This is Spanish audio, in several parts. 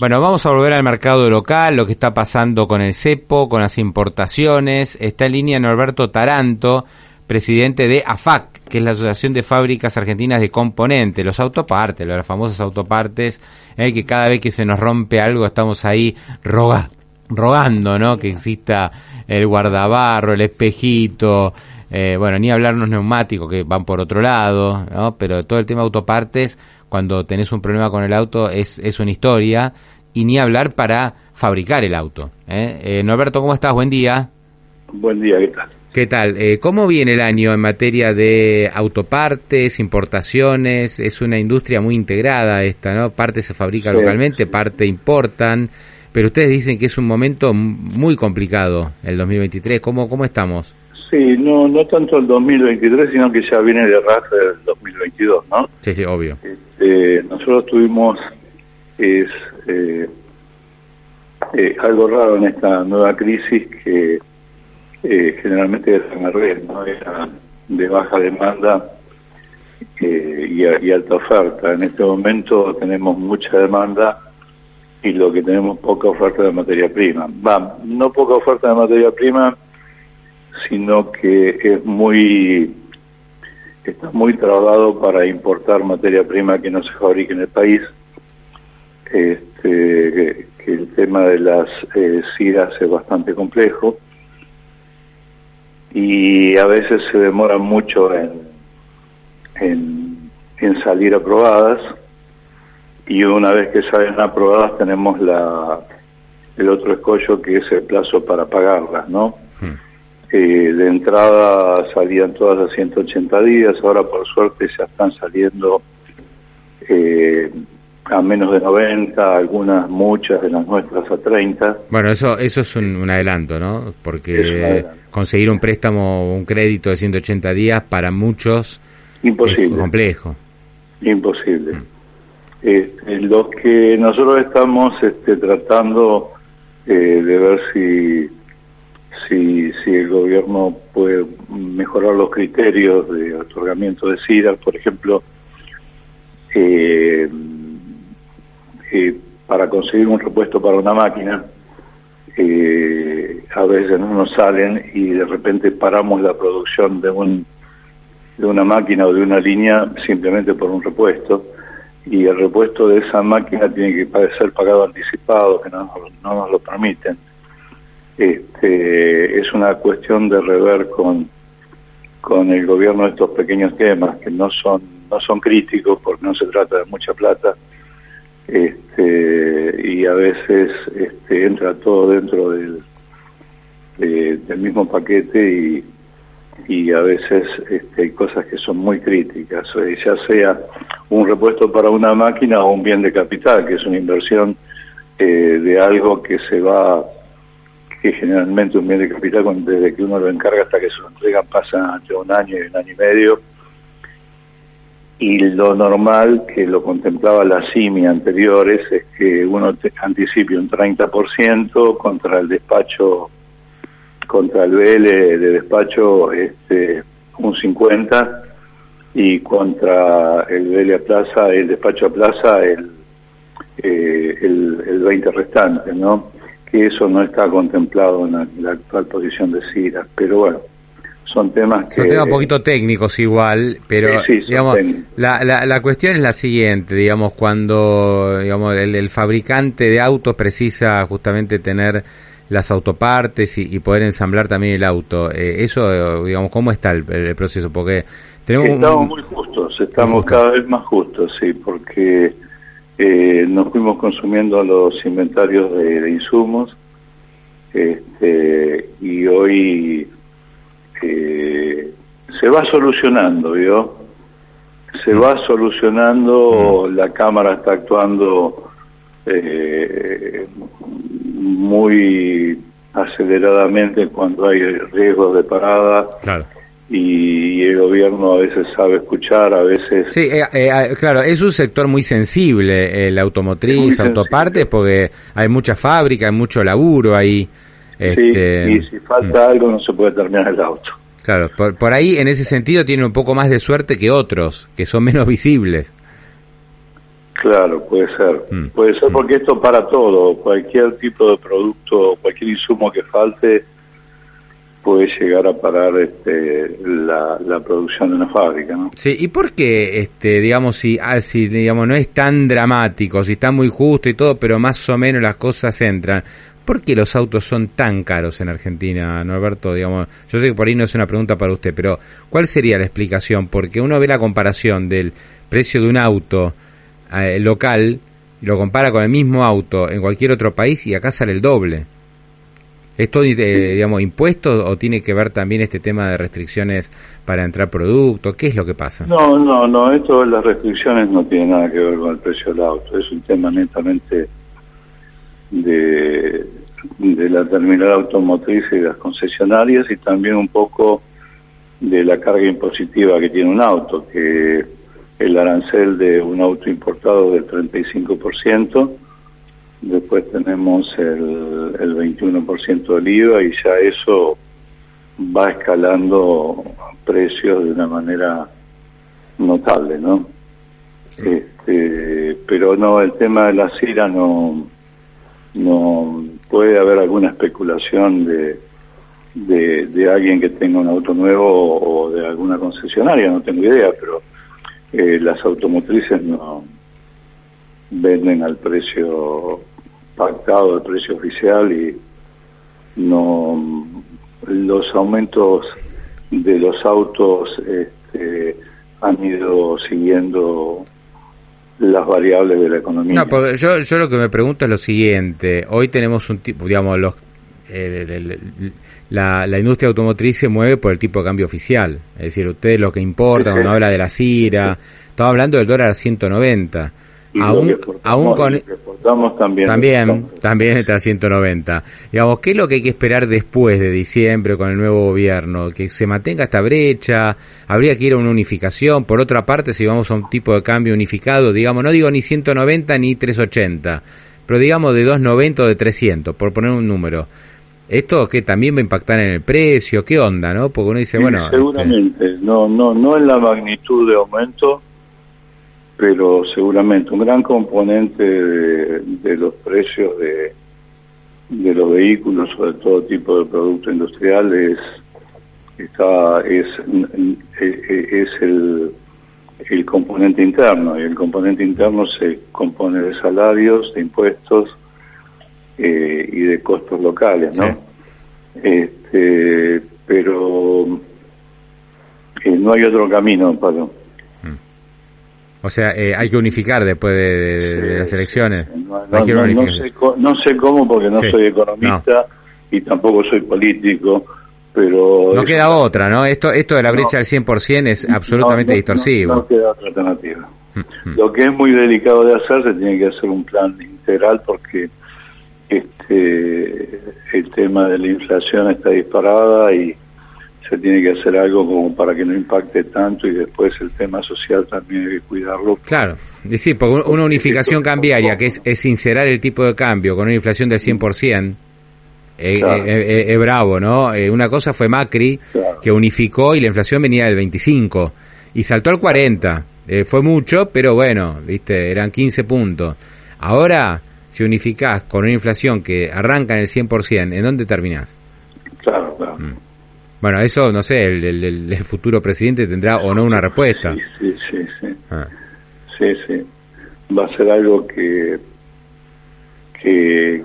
Bueno, vamos a volver al mercado local, lo que está pasando con el cepo, con las importaciones. Está en línea Norberto Taranto, presidente de AFAC, que es la Asociación de Fábricas Argentinas de Componentes, los autopartes, las famosas autopartes, eh, que cada vez que se nos rompe algo estamos ahí rogando, ¿no? Que exista el guardabarro, el espejito, eh, bueno, ni hablar los neumáticos que van por otro lado, ¿no? Pero todo el tema de autopartes cuando tenés un problema con el auto es, es una historia y ni hablar para fabricar el auto. ¿eh? Eh, Norberto, ¿cómo estás? Buen día. Buen día, ¿qué tal? ¿Qué tal? Eh, ¿Cómo viene el año en materia de autopartes, importaciones? Es una industria muy integrada esta, ¿no? Parte se fabrica localmente, parte importan, pero ustedes dicen que es un momento muy complicado el 2023. ¿Cómo, cómo estamos? Sí, no, no tanto el 2023, sino que ya viene de arrastre del 2022, ¿no? Sí, sí, obvio. Este, nosotros tuvimos es eh, eh, algo raro en esta nueva crisis que eh, generalmente en la red, ¿no? Era de baja demanda y, y alta oferta. En este momento tenemos mucha demanda y lo que tenemos poca oferta de materia prima. Va, no poca oferta de materia prima, sino que es muy está muy trabado para importar materia prima que no se fabrique en el país. Este, que, el tema de las eh, CIRAS es bastante complejo y a veces se demora mucho en, en, en salir aprobadas y una vez que salen aprobadas tenemos la el otro escollo que es el plazo para pagarlas, ¿no? Eh, de entrada salían todas a 180 días, ahora por suerte ya están saliendo eh, a menos de 90, algunas, muchas de las nuestras a 30. Bueno, eso eso es un, adelanto, ¿no? Porque conseguir un préstamo, un crédito de 180 días para muchos Imposible. es complejo. Imposible. Mm. Eh, lo que nosotros estamos este, tratando eh, de ver si si, si el gobierno puede mejorar los criterios de otorgamiento de SIDA, por ejemplo, eh, eh, para conseguir un repuesto para una máquina, eh, a veces no nos salen y de repente paramos la producción de un de una máquina o de una línea simplemente por un repuesto. Y el repuesto de esa máquina tiene que ser pagado anticipado, que no, no nos lo permiten. Este, es una cuestión de rever con, con el gobierno estos pequeños temas que no son no son críticos porque no se trata de mucha plata este, y a veces este, entra todo dentro del, del mismo paquete y, y a veces este, hay cosas que son muy críticas, ya sea un repuesto para una máquina o un bien de capital, que es una inversión eh, de algo que se va que generalmente un bien de capital, desde que uno lo encarga hasta que se lo entregan, pasa entre un año y un año y medio. Y lo normal, que lo contemplaba la CIMI anteriores, es que uno anticipe un 30% contra el despacho, contra el BL de despacho este, un 50% y contra el BL a plaza, el despacho a plaza, el, eh, el, el 20 restante, ¿no? que eso no está contemplado en la, actual posición de CIRA. Pero bueno, son temas que... Son temas un poquito técnicos igual, pero digamos, la, la, la, cuestión es la siguiente, digamos, cuando digamos, el, fabricante de autos precisa justamente tener las autopartes y, poder ensamblar también el auto. Eh, eso, digamos, ¿cómo está el, proceso? Porque tenemos... Estamos muy justos, estamos cada vez más justos, sí, porque eh, nos fuimos consumiendo los inventarios de, insumos este, y hoy eh, se va solucionando, ¿vio? Se va solucionando, mm. la Cámara está actuando eh, muy aceleradamente cuando hay riesgos de parada. Claro. Y, el gobierno a veces sabe escuchar, a veces... Sí, eh, eh, claro, es un sector muy sensible, el automotriz, autopartes, porque hay mucha fábrica, hay mucho laburo ahí. Este, y si falta mm. algo no se puede terminar el auto. Claro, por, por ahí en ese sentido tiene un poco más de suerte que otros, que son menos visibles. Claro, puede ser. Mm. Puede ser mm. porque esto para todo, cualquier tipo de producto, cualquier insumo que falte puede llegar a parar este, la, producción de una fábrica, ¿no? Sí, ¿y por qué, este, digamos, si, ah, si digamos, no es tan dramático, si está muy justo y todo, pero más o menos las cosas entran? ¿Por qué los autos son tan caros en Argentina, Norberto? Digamos, yo sé que por ahí no es una pregunta para usted, pero ¿cuál sería la explicación? Porque uno ve la comparación del precio de un auto eh, local y lo compara con el mismo auto en cualquier otro país y acá sale el doble. ¿Esto, digamos, impuestos o tiene que ver también este tema de restricciones para entrar productos? ¿Qué es lo que pasa? No, no, no, esto de las restricciones no tiene nada que ver con el precio del auto, es un tema netamente de, de la terminal automotriz y de las concesionarias y también un poco de la carga impositiva que tiene un auto, que el arancel de un auto importado del 35%, después tenemos el, el 21% del IVA y ya eso va escalando precios de una manera notable, ¿no? Este, pero no, el tema de la CIRA no no puede haber alguna especulación de, de, alguien que tenga un auto nuevo o de alguna concesionaria, no tengo idea, pero eh, las automotrices no venden al precio pactado, al precio oficial y no los aumentos de los autos este, han ido siguiendo las variables de la economía. No, porque yo, yo lo que me pregunto es lo siguiente. Hoy tenemos un tipo, digamos, los, la, la industria automotriz se mueve por el tipo de cambio oficial. Es decir, ustedes lo que importa cuando habla de la CIRA, estaba hablando del dólar a 190 aún, aún con también también también está a 190 digamos qué es lo que hay que esperar después de diciembre con el nuevo gobierno que se mantenga esta brecha habría que ir a una unificación por otra parte si vamos a un tipo de cambio unificado digamos no digo ni 190 ni 380 pero digamos de 290 o de 300 por poner un número. Esto que también va a impactar en el precio qué onda no porque uno dice bueno seguramente. Este no no no en la magnitud de aumento pero seguramente un gran componente de, los precios de, de los vehículos o de todo tipo de producto industrial es está es es el el componente interno y el componente interno se compone de salarios de impuestos eh, y de costos locales no este pero eh, no hay otro camino Pablo o sea, eh, hay que unificar después de, las elecciones. No, sé, cómo porque no soy economista y tampoco soy político, pero... No queda otra, ¿no? Esto, esto de la brecha del 100% es absolutamente distorsivo. No, queda otra alternativa. Mm, mm. Lo que es muy delicado de hacer, se tiene que hacer un plan integral porque este el tema de la inflación está disparada y se tiene que hacer algo como para que no impacte tanto y después el tema social también hay que cuidarlo. Claro, decir, porque una unificación cambiaria, que es, es sincerar el tipo de cambio con una inflación del 100%, eh, eh, eh, es bravo, ¿no? una cosa fue Macri, que unificó y la inflación venía del 25 y saltó al 40. fue mucho, pero bueno, viste, eran 15 puntos. Ahora, si unificás con una inflación que arranca en el 100%, ¿en dónde terminás? Claro, claro. Mm. Bueno, eso no sé, el, futuro presidente tendrá o no una respuesta. Sí, sí, sí. Ah. Sí, sí. Va a ser algo que, que.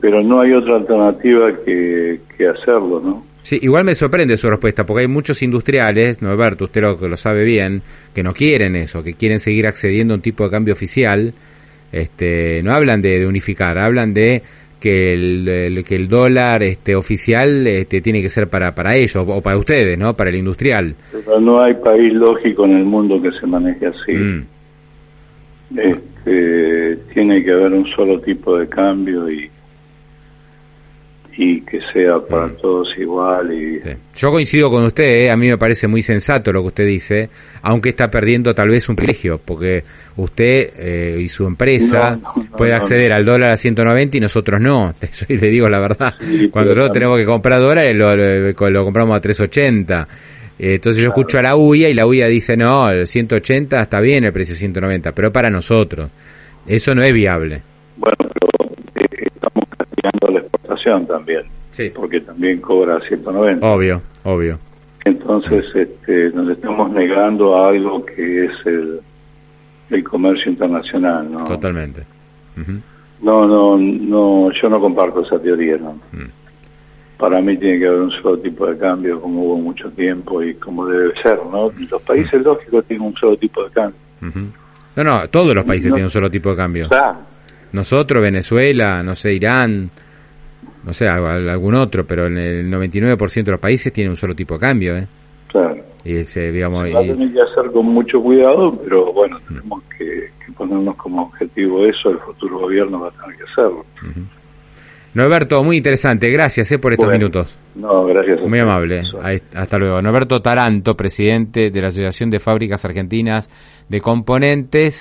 Pero no hay otra alternativa que, que hacerlo, ¿no? Sí, igual me sorprende su respuesta, porque hay muchos industriales, Norberto, usted lo, que lo sabe bien, que no quieren eso, que quieren seguir accediendo a un tipo de cambio oficial. Este, no hablan de unificar, hablan de que el, que el dólar este oficial este, tiene que ser para para ellos o para ustedes no para el industrial. Pero no hay país lógico en el mundo que se maneje así. Mm. este, este, tiene que haber un solo tipo de cambio y y que sea para Mm. todos igual y Sí. Yo coincido con usted, ¿eh? a mí me parece muy sensato lo que usted dice, aunque está perdiendo tal vez un privilegio, porque usted eh, y su empresa No, no, no, puede acceder al dólar a 190 y nosotros no. Eso le digo la verdad. Sí, Cuando nosotros también- tenemos que comprar dólares, lo, lo- lo compramos a 380. Eh, Entonces yo escucho a la UIA y la UIA dice, no, el 180 está bien el precio 190, pero para nosotros. Eso no es viable. bueno, pero eh, la exportación también, Sí. porque también cobra 190. Obvio, obvio. Entonces, este, nos estamos negando a algo que es el, el comercio internacional, ¿no? Totalmente. Ujú. No, no, no, yo no comparto esa teoría, ¿no? Mm. Para mí tiene que haber un solo tipo de cambio, como hubo mucho tiempo y como debe ser, ¿no? Los países lógicos tienen un solo tipo de cambio. No, no, todos los países No. tienen un solo tipo de cambio. Claro, Nosotros, Venezuela, no sé, Irán, no sé, al- algún otro, pero en el 99% de los países tienen un solo tipo de cambio, ¿eh? claro. Y ese, digamos, Va a tener que hacer con mucho cuidado, pero bueno, tenemos que, que ponernos como objetivo eso, el futuro gobierno va a tener que hacerlo. Norberto, muy interesante, gracias eh, por estos Bueno, minutos. No, gracias. Muy amable. Ahí- hasta luego. Norberto Taranto, presidente de la Asociación de Fábricas Argentinas de Componentes.